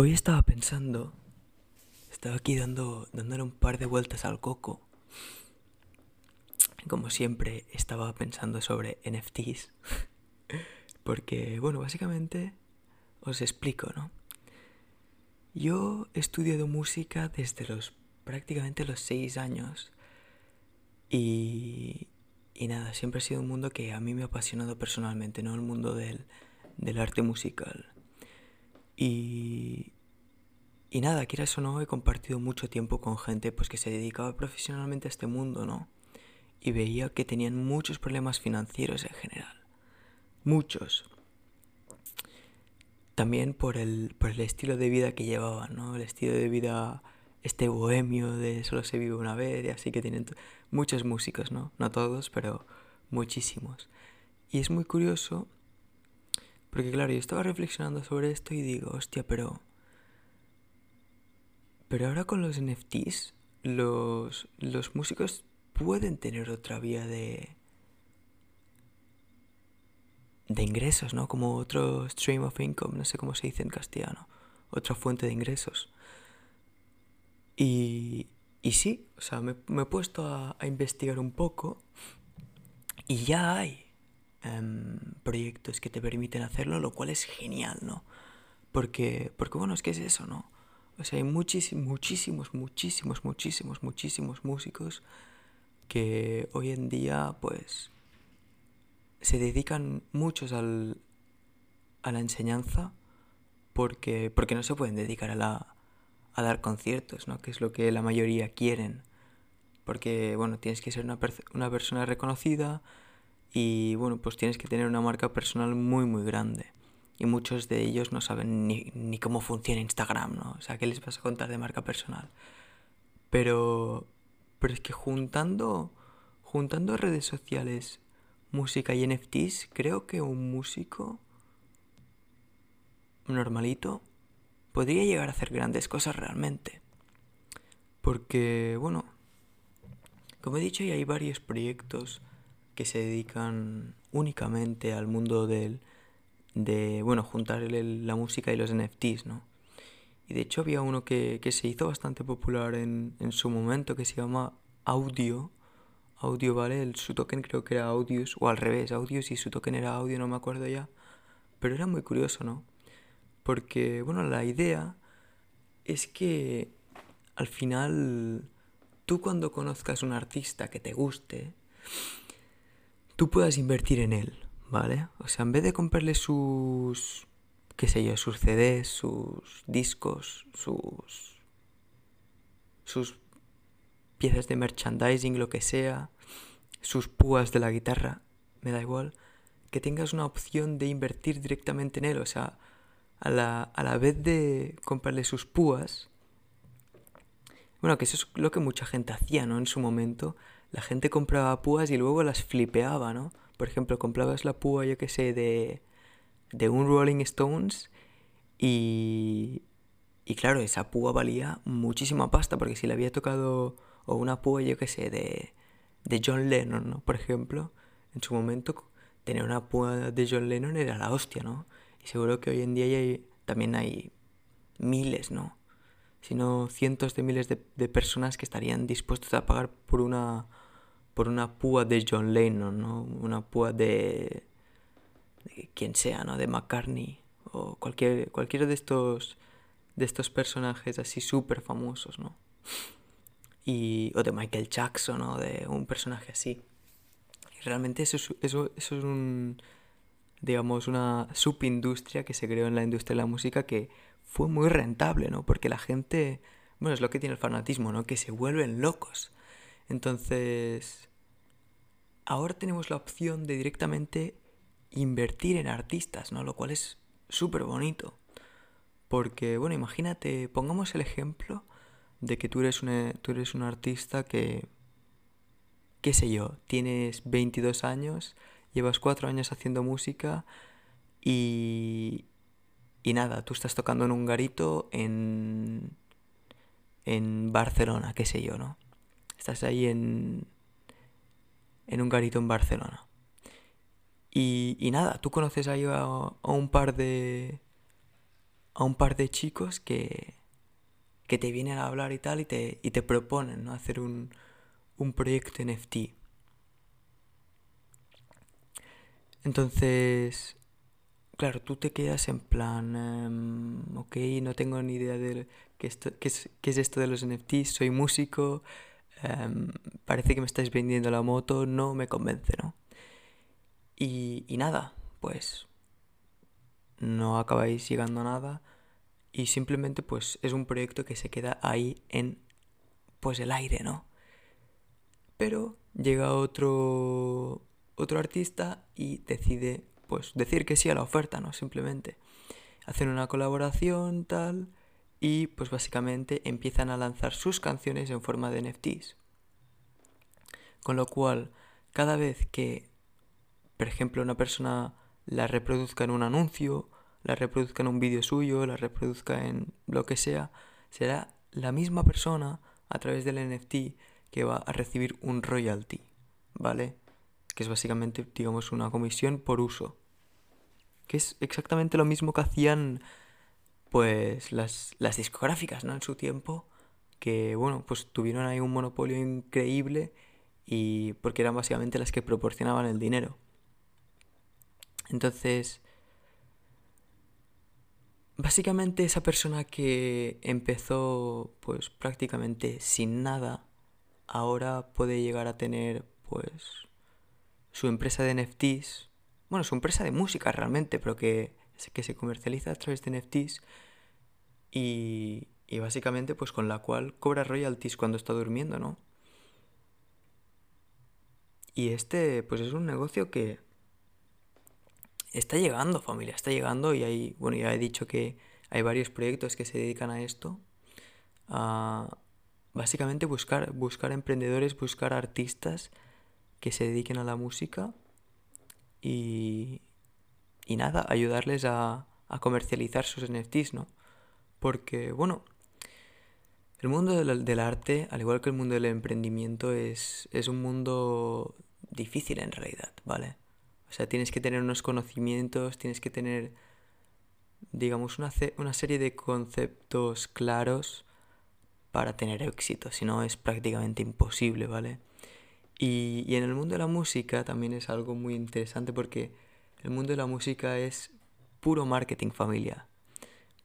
Hoy estaba pensando, estaba aquí dando, dándole un par de vueltas al coco. Como siempre, estaba pensando sobre NFTs. Porque, bueno, básicamente os explico, ¿no? Yo he estudiado música desde los prácticamente los seis años. Y, y nada, siempre ha sido un mundo que a mí me ha apasionado personalmente, ¿no? El mundo del, del arte musical. Y, y nada, quieras o no, he compartido mucho tiempo con gente pues, que se dedicaba profesionalmente a este mundo, ¿no? Y veía que tenían muchos problemas financieros en general. Muchos. También por el, por el estilo de vida que llevaban, ¿no? El estilo de vida, este bohemio de solo se vive una vez, y así que tienen muchos músicos, ¿no? No todos, pero muchísimos. Y es muy curioso porque claro, yo estaba reflexionando sobre esto y digo, hostia, pero... Pero ahora con los NFTs, los, los músicos pueden tener otra vía de... de ingresos, ¿no? Como otro stream of income, no sé cómo se dice en castellano. Otra fuente de ingresos. Y, y sí, o sea, me, me he puesto a, a investigar un poco y ya hay Em, proyectos que te permiten hacerlo, lo cual es genial, ¿no? Porque, porque bueno, es que es eso, ¿no? O sea, hay muchísimos, muchísimos, muchísimos, muchísimos, muchísimos músicos que hoy en día, pues, se dedican muchos al, a la enseñanza porque, porque no se pueden dedicar a, la, a dar conciertos, ¿no? Que es lo que la mayoría quieren. Porque, bueno, tienes que ser una, una persona reconocida, y bueno, pues tienes que tener una marca personal muy muy grande. Y muchos de ellos no saben ni, ni cómo funciona Instagram, ¿no? O sea, ¿qué les vas a contar de marca personal? Pero, pero es que juntando, juntando redes sociales, música y NFTs, creo que un músico normalito podría llegar a hacer grandes cosas realmente. Porque, bueno, como he dicho, hay varios proyectos que se dedican únicamente al mundo del, de, bueno, juntar la música y los NFTs, ¿no? Y de hecho había uno que, que se hizo bastante popular en, en, su momento que se llama Audio. Audio, ¿vale? El, su token creo que era Audius, o al revés, Audius y su token era Audio, no me acuerdo ya. Pero era muy curioso, ¿no? Porque, bueno, la idea es que al final tú cuando conozcas un artista que te guste, tú puedas invertir en él, ¿vale? O sea, en vez de comprarle sus, qué sé yo, sus CDs, sus discos, sus, sus piezas de merchandising, lo que sea, sus púas de la guitarra, me da igual, que tengas una opción de invertir directamente en él, o sea, a la, a la vez de comprarle sus púas, bueno, que eso es lo que mucha gente hacía, ¿no? En su momento, la gente compraba púas y luego las flipeaba, ¿no? Por ejemplo, comprabas la púa, yo qué sé, de, de un Rolling Stones y, y claro, esa púa valía muchísima pasta porque si le había tocado, o una púa, yo qué sé, de, de John Lennon, ¿no? Por ejemplo, en su momento tener una púa de John Lennon era la hostia, ¿no? Y seguro que hoy en día hay, también hay miles, ¿no? Sino cientos de miles de, de personas que estarían dispuestos a pagar por una por una púa de John Lennon, ¿no? Una púa de, de quien sea, ¿no? De McCartney o cualquier, cualquiera de estos, de estos personajes así súper famosos, ¿no? Y, o de Michael Jackson, ¿no? De un personaje así. Y realmente eso, eso, eso es un, digamos, una subindustria que se creó en la industria de la música que fue muy rentable, ¿no? Porque la gente, bueno, es lo que tiene el fanatismo, ¿no? Que se vuelven locos. Entonces, ahora tenemos la opción de directamente invertir en artistas, ¿no? Lo cual es súper bonito. Porque, bueno, imagínate, pongamos el ejemplo de que tú eres, tú eres un artista que, qué sé yo, tienes 22 años, llevas 4 años haciendo música y, y nada, tú estás tocando en un garito en, en Barcelona, qué sé yo, ¿no? Estás ahí en, en un garito en Barcelona. Y, y nada, tú conoces ahí a, a, un par de. a un par de chicos que, que te vienen a hablar y tal y te, y te proponen ¿no? hacer un, un proyecto NFT. Entonces, claro, tú te quedas en plan, em, ok, no tengo ni idea de qué, esto, qué, es, qué es, esto de los NFTs, soy músico, um, parece que me estáis vendiendo la moto, no me convence, ¿no? Y, y nada, pues no acabáis llegando a nada y simplemente pues es un proyecto que se queda ahí en pues el aire, ¿no? Pero llega otro otro artista y decide pues decir que sí a la oferta, ¿no? Simplemente hacen una colaboración tal y pues básicamente empiezan a lanzar sus canciones en forma de NFTs. Con lo cual, cada vez que, por ejemplo, una persona la reproduzca en un anuncio, la reproduzca en un vídeo suyo, la reproduzca en lo que sea, será la misma persona a través del NFT que va a recibir un royalty, ¿vale? Que es básicamente, digamos, una comisión por uso. Que es exactamente lo mismo que hacían, pues, las, las discográficas, ¿no? En su tiempo, que, bueno, pues tuvieron ahí un monopolio increíble y porque eran básicamente las que proporcionaban el dinero. Entonces, básicamente esa persona que empezó pues prácticamente sin nada, ahora puede llegar a tener pues su empresa de NFTs, bueno, su empresa de música realmente, pero que, que se comercializa a través de NFTs y, y básicamente pues con la cual cobra royalties cuando está durmiendo, ¿no? Y este, pues es un negocio que está llegando, familia, está llegando y hay, bueno, ya he dicho que hay varios proyectos que se dedican a esto. A básicamente buscar, buscar emprendedores, buscar artistas que se dediquen a la música y, y nada, ayudarles a, comercializar sus NFTs, ¿no? Porque, bueno, el mundo del, del, arte, al igual que el mundo del emprendimiento, es, es un mundo difícil en realidad, ¿vale? O sea, tienes que tener unos conocimientos, tienes que tener, digamos, una, una serie de conceptos claros para tener éxito, si no es prácticamente imposible, ¿vale? Y, y en el mundo de la música también es algo muy interesante porque el mundo de la música es puro marketing familia,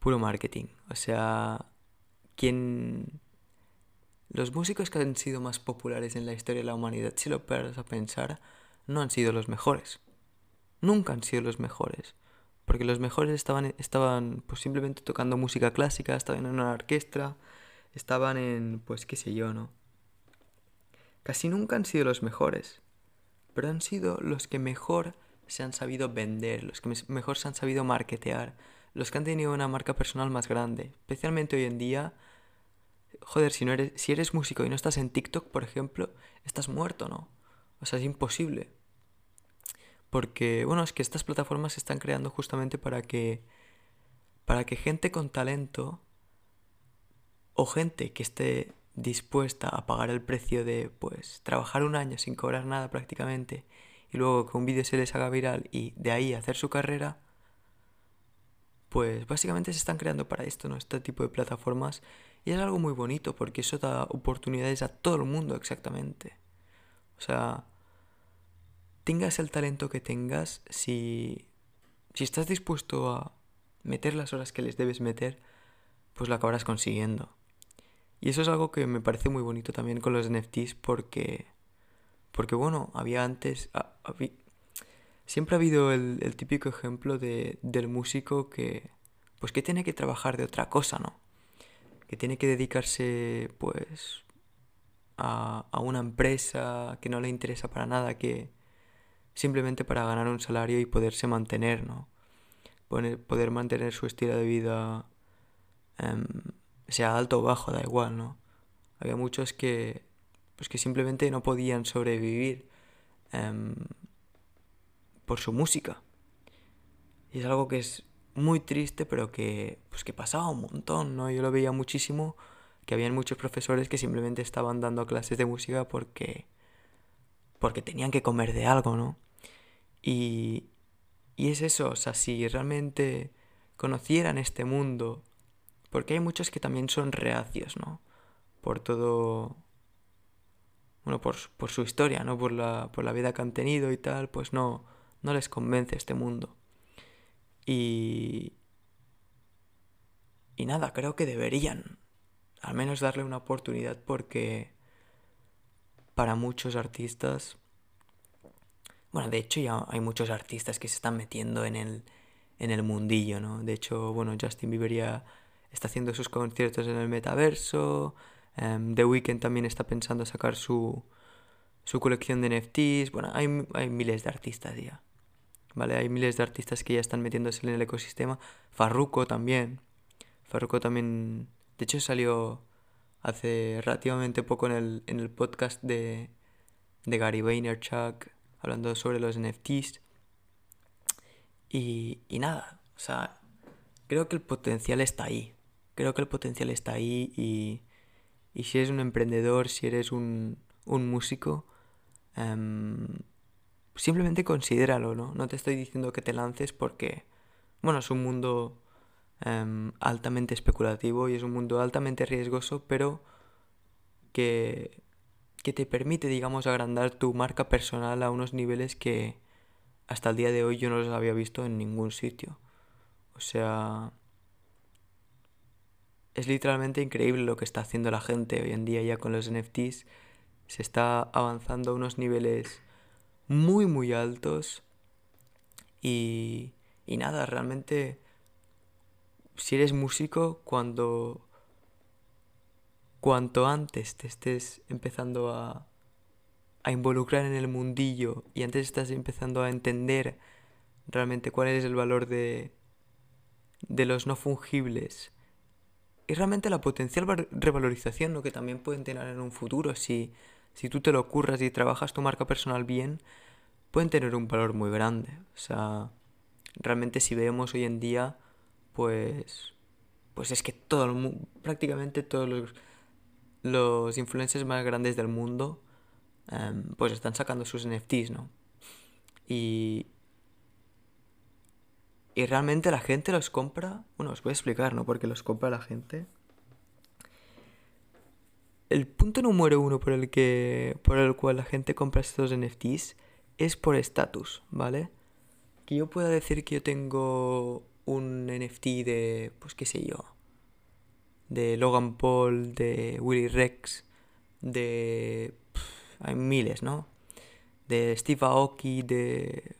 puro marketing. O sea, quien los músicos que han sido más populares en la historia de la humanidad, si lo paras a pensar, no han sido los mejores. Nunca han sido los mejores. Porque los mejores estaban, estaban pues simplemente tocando música clásica, estaban en una orquesta, estaban en, pues qué sé yo, ¿no? Casi nunca han sido los mejores. Pero han sido los que mejor se han sabido vender, los que mejor se han sabido marketear, los que han tenido una marca personal más grande. Especialmente hoy en día joder, si, no eres, si eres músico y no estás en TikTok, por ejemplo, estás muerto, ¿no? O sea, es imposible. Porque, bueno, es que estas plataformas se están creando justamente para que, para que gente con talento o gente que esté dispuesta a pagar el precio de, pues, trabajar un año sin cobrar nada prácticamente y luego que un vídeo se les haga viral y de ahí hacer su carrera, pues básicamente se están creando para esto, ¿no? Este tipo de plataformas y es algo muy bonito porque eso da oportunidades a todo el mundo exactamente. O sea, tengas el talento que tengas, si, si estás dispuesto a meter las horas que les debes meter, pues lo acabarás consiguiendo. Y eso es algo que me parece muy bonito también con los NFTs porque, porque bueno, había antes, siempre ha habido el, el típico ejemplo de, del músico que, pues que tiene que trabajar de otra cosa, ¿no? que tiene que dedicarse pues a, a, una empresa que no le interesa para nada, que simplemente para ganar un salario y poderse mantener, ¿no? Poder, mantener su estilo de vida, um, sea alto o bajo, da igual, ¿no? Había muchos que, pues que simplemente no podían sobrevivir um, por su música. Y es algo que es muy triste, pero que, pues que pasaba un montón, ¿no? Yo lo veía muchísimo, que habían muchos profesores que simplemente estaban dando clases de música porque, porque tenían que comer de algo, ¿no? Y, y es eso, o sea, si realmente conocieran este mundo, porque hay muchos que también son reacios, ¿no? Por todo, bueno, por, por su historia, ¿no? Por la, por la vida que han tenido y tal, pues no, no les convence este mundo. Y... Y nada, creo que deberían al menos darle una oportunidad porque para muchos artistas, bueno, de hecho ya hay muchos artistas que se están metiendo en el, en el mundillo, ¿no? De hecho, bueno, Justin Bieber ya está haciendo sus conciertos en el metaverso, em, The Weeknd también está pensando sacar su, su colección de NFTs, bueno, hay, hay miles de artistas ya. ¿vale? Hay miles de artistas que ya están metiéndose en el ecosistema. Farruko también. Farruko también, de hecho salió hace relativamente poco en el, en el podcast de, de Gary Vaynerchuk hablando sobre los NFTs. Y, y nada, o sea, creo que el potencial está ahí. Creo que el potencial está ahí y, y si eres un emprendedor, si eres un, un músico, um, simplemente considéralo, ¿no? No te estoy diciendo que te lances porque, bueno, es un mundo em, altamente especulativo y es un mundo altamente riesgoso, pero que, que te permite, digamos, agrandar tu marca personal a unos niveles que hasta el día de hoy yo no los había visto en ningún sitio. O sea, es literalmente increíble lo que está haciendo la gente hoy en día ya con los NFTs. Se está avanzando a unos niveles muy muy altos y, y nada, realmente si eres músico cuando cuanto antes te estés empezando a, a involucrar en el mundillo y antes estás empezando a entender realmente cuál es el valor de, de los no fungibles y realmente la potencial revalorización lo que también pueden tener en un futuro si si tú te lo curras y trabajas tu marca personal bien, pueden tener un valor muy grande. O sea, realmente si vemos hoy en día, pues, pues es que todo el prácticamente todos los, los influencers más grandes del mundo, em, pues están sacando sus NFTs, ¿no? Y, y realmente la gente los compra, bueno, os voy a explicar, ¿no? Porque los compra la gente el punto número uno por el, que, por el cual la gente compra estos NFTs es por estatus, ¿vale? Que yo pueda decir que yo tengo un NFT de, pues qué sé yo, de Logan Paul, de Willy Rex, de... hay miles, ¿no? De Steve Aoki, de...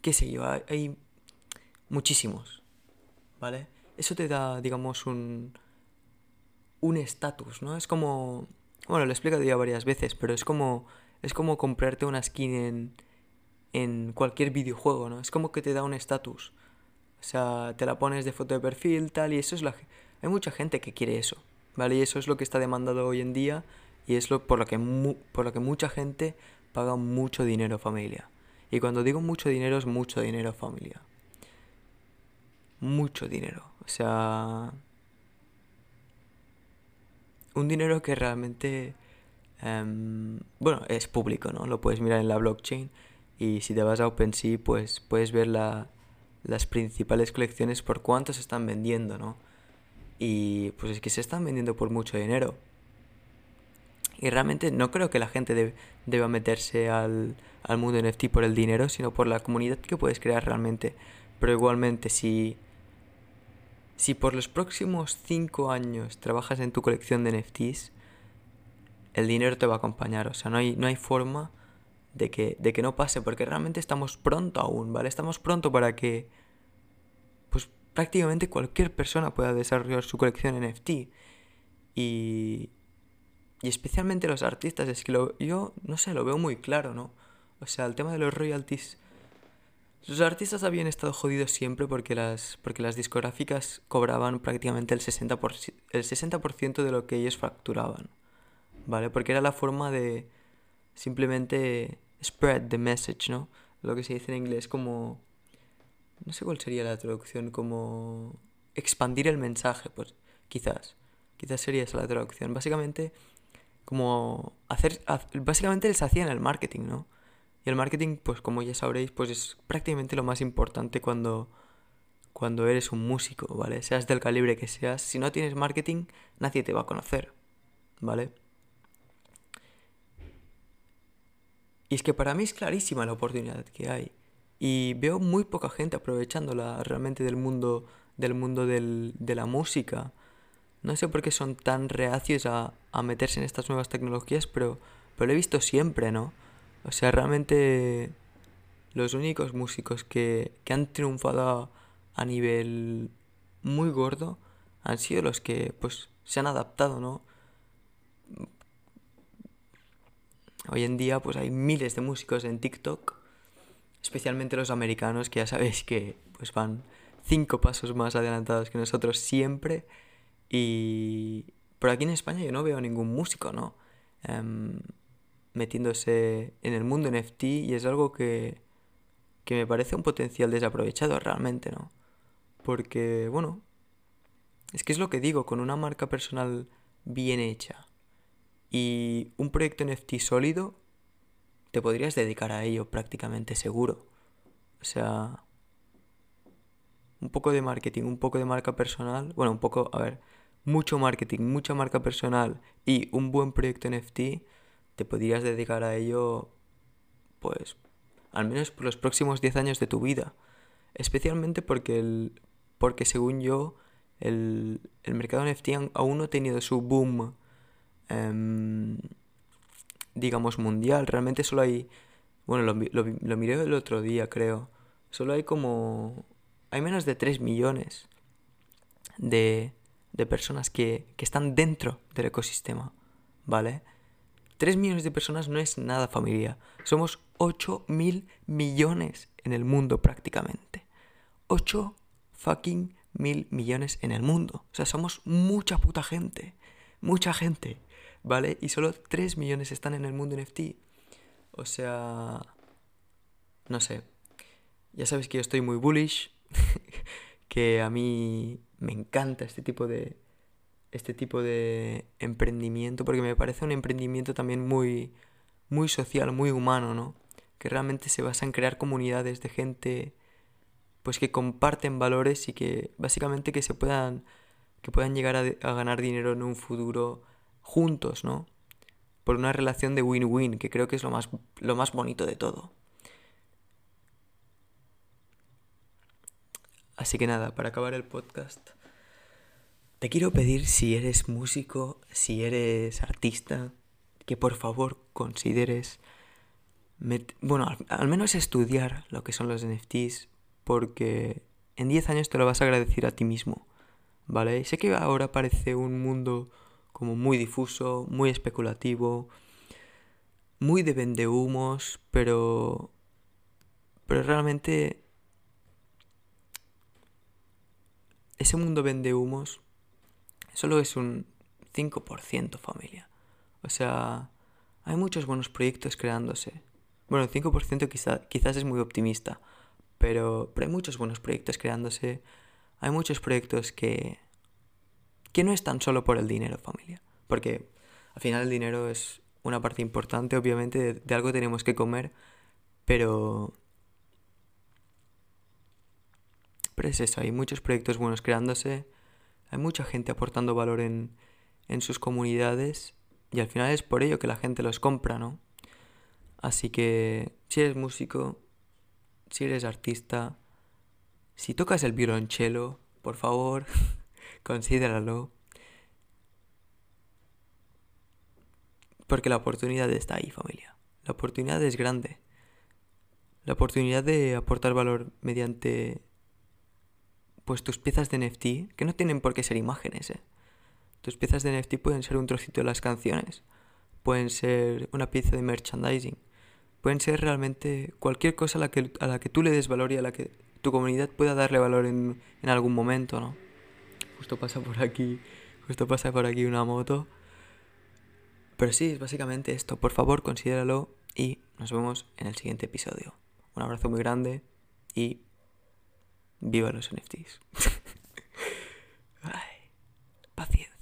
qué sé yo, hay, hay muchísimos, ¿vale? Eso te da, digamos, un un estatus, ¿no? Es como... Bueno, lo he explicado ya varias veces, pero es como... Es como comprarte una skin en, en cualquier videojuego, ¿no? Es como que te da un estatus. O sea, te la pones de foto de perfil, tal, y eso es la... Hay mucha gente que quiere eso, ¿vale? Y eso es lo que está demandado hoy en día y es lo por lo que, por lo que mucha gente paga mucho dinero familia. Y cuando digo mucho dinero es mucho dinero familia. Mucho dinero. O sea, un dinero que realmente, em, bueno, es público, ¿no? Lo puedes mirar en la blockchain y si te vas a OpenSea, pues puedes ver la, las principales colecciones por cuánto se están vendiendo, ¿no? Y pues es que se están vendiendo por mucho dinero. Y realmente no creo que la gente deba meterse al, al mundo NFT por el dinero, sino por la comunidad que puedes crear realmente. Pero igualmente, si si por los próximos 5 años trabajas en tu colección de NFTs, el dinero te va a acompañar. O sea, no hay, no hay forma de que, de que no pase, porque realmente estamos pronto aún, ¿vale? Estamos pronto para que, pues prácticamente cualquier persona pueda desarrollar su colección NFT. Y, y especialmente los artistas, es que lo, yo, no sé, lo veo muy claro, ¿no? O sea, el tema de los royalties los artistas habían estado jodidos siempre porque las, porque las discográficas cobraban prácticamente el 60%, el 60 de lo que ellos facturaban. ¿Vale? Porque era la forma de simplemente spread the message, ¿no? Lo que se dice en inglés como... No sé cuál sería la traducción, como... Expandir el mensaje, pues quizás. Quizás sería esa la traducción. Básicamente, como hacer... Básicamente les hacían el marketing, ¿no? Y el marketing, pues como ya sabréis, pues es prácticamente lo más importante cuando, cuando eres un músico, ¿vale? Seas del calibre que seas, si no tienes marketing, nadie te va a conocer, ¿vale? Y es que para mí es clarísima la oportunidad que hay. Y veo muy poca gente aprovechándola realmente del mundo, del mundo del, de la música. No sé por qué son tan reacios a, a meterse en estas nuevas tecnologías, pero, pero lo he visto siempre, ¿no? O sea, realmente los únicos músicos que, que han triunfado a nivel muy gordo han sido los que pues se han adaptado, ¿no? Hoy en día pues hay miles de músicos en TikTok, especialmente los americanos que ya sabéis que pues van cinco pasos más adelantados que nosotros siempre y por aquí en España yo no veo ningún músico, ¿no? Em, metiéndose en el mundo NFT y es algo que, que me parece un potencial desaprovechado realmente, ¿no? Porque, bueno, es que es lo que digo, con una marca personal bien hecha y un proyecto NFT sólido, te podrías dedicar a ello prácticamente seguro. O sea, un poco de marketing, un poco de marca personal, bueno, un poco, a ver, mucho marketing, mucha marca personal y un buen proyecto NFT, te podrías dedicar a ello, pues, al menos por los próximos 10 años de tu vida. Especialmente porque el, porque según yo, el, el mercado NFT aún no ha tenido su boom, em, digamos, mundial. Realmente solo hay, bueno, lo, lo, lo miré el otro día, creo. Solo hay como, hay menos de 3 millones de, de personas que, que están dentro del ecosistema, ¿vale? 3 millones de personas no es nada familia. Somos 8 mil millones en el mundo prácticamente. 8 fucking mil millones en el mundo. O sea, somos mucha puta gente. Mucha gente. ¿Vale? Y solo 3 millones están en el mundo NFT. O sea... No sé. Ya sabes que yo estoy muy bullish. que a mí me encanta este tipo de... Este tipo de emprendimiento. Porque me parece un emprendimiento también muy... Muy social, muy humano, ¿no? Que realmente se basa en crear comunidades de gente pues que comparten valores y que básicamente que se puedan que puedan llegar a, ganar dinero en un futuro juntos, ¿no? Por una relación de win-win, que creo que es lo más, lo más bonito de todo. Así que nada, para acabar el podcast, te quiero pedir si eres músico, si eres artista, que por favor consideres, bueno, al, menos estudiar lo que son los NFTs, porque en 10 años te lo vas a agradecer a ti mismo, ¿vale? sé que ahora parece un mundo como muy difuso, muy especulativo, muy de vendehumos, pero pero realmente ese mundo vendehumos solo es un 5% familia. O sea, hay muchos buenos proyectos creándose. Bueno, el 5% quizá, quizás es muy optimista, pero, pero hay muchos buenos proyectos creándose. Hay muchos proyectos que, que no están solo por el dinero, familia. Porque al final el dinero es una parte importante, obviamente, de, de algo tenemos que comer, pero... Pero es eso, hay muchos proyectos buenos creándose, hay mucha gente aportando valor en, en sus comunidades y al final es por ello que la gente los compra, ¿no? Así que si eres músico, si eres artista, si tocas el violonchelo, por favor, considéralo. Porque la oportunidad está ahí, familia. La oportunidad es grande. La oportunidad de aportar valor mediante pues tus piezas de NFT, que no tienen por qué ser imágenes, ¿eh? Tus piezas de NFT pueden ser un trocito de las canciones, pueden ser una pieza de merchandising, pueden ser realmente cualquier cosa a la que, a la que tú le des valor y a la que tu comunidad pueda darle valor en, en algún momento, ¿no? Justo pasa por aquí, justo pasa por aquí una moto. Pero sí, es básicamente esto. Por favor, considéralo y nos vemos en el siguiente episodio. Un abrazo muy grande y viva los NFTs. Ay, paciencia.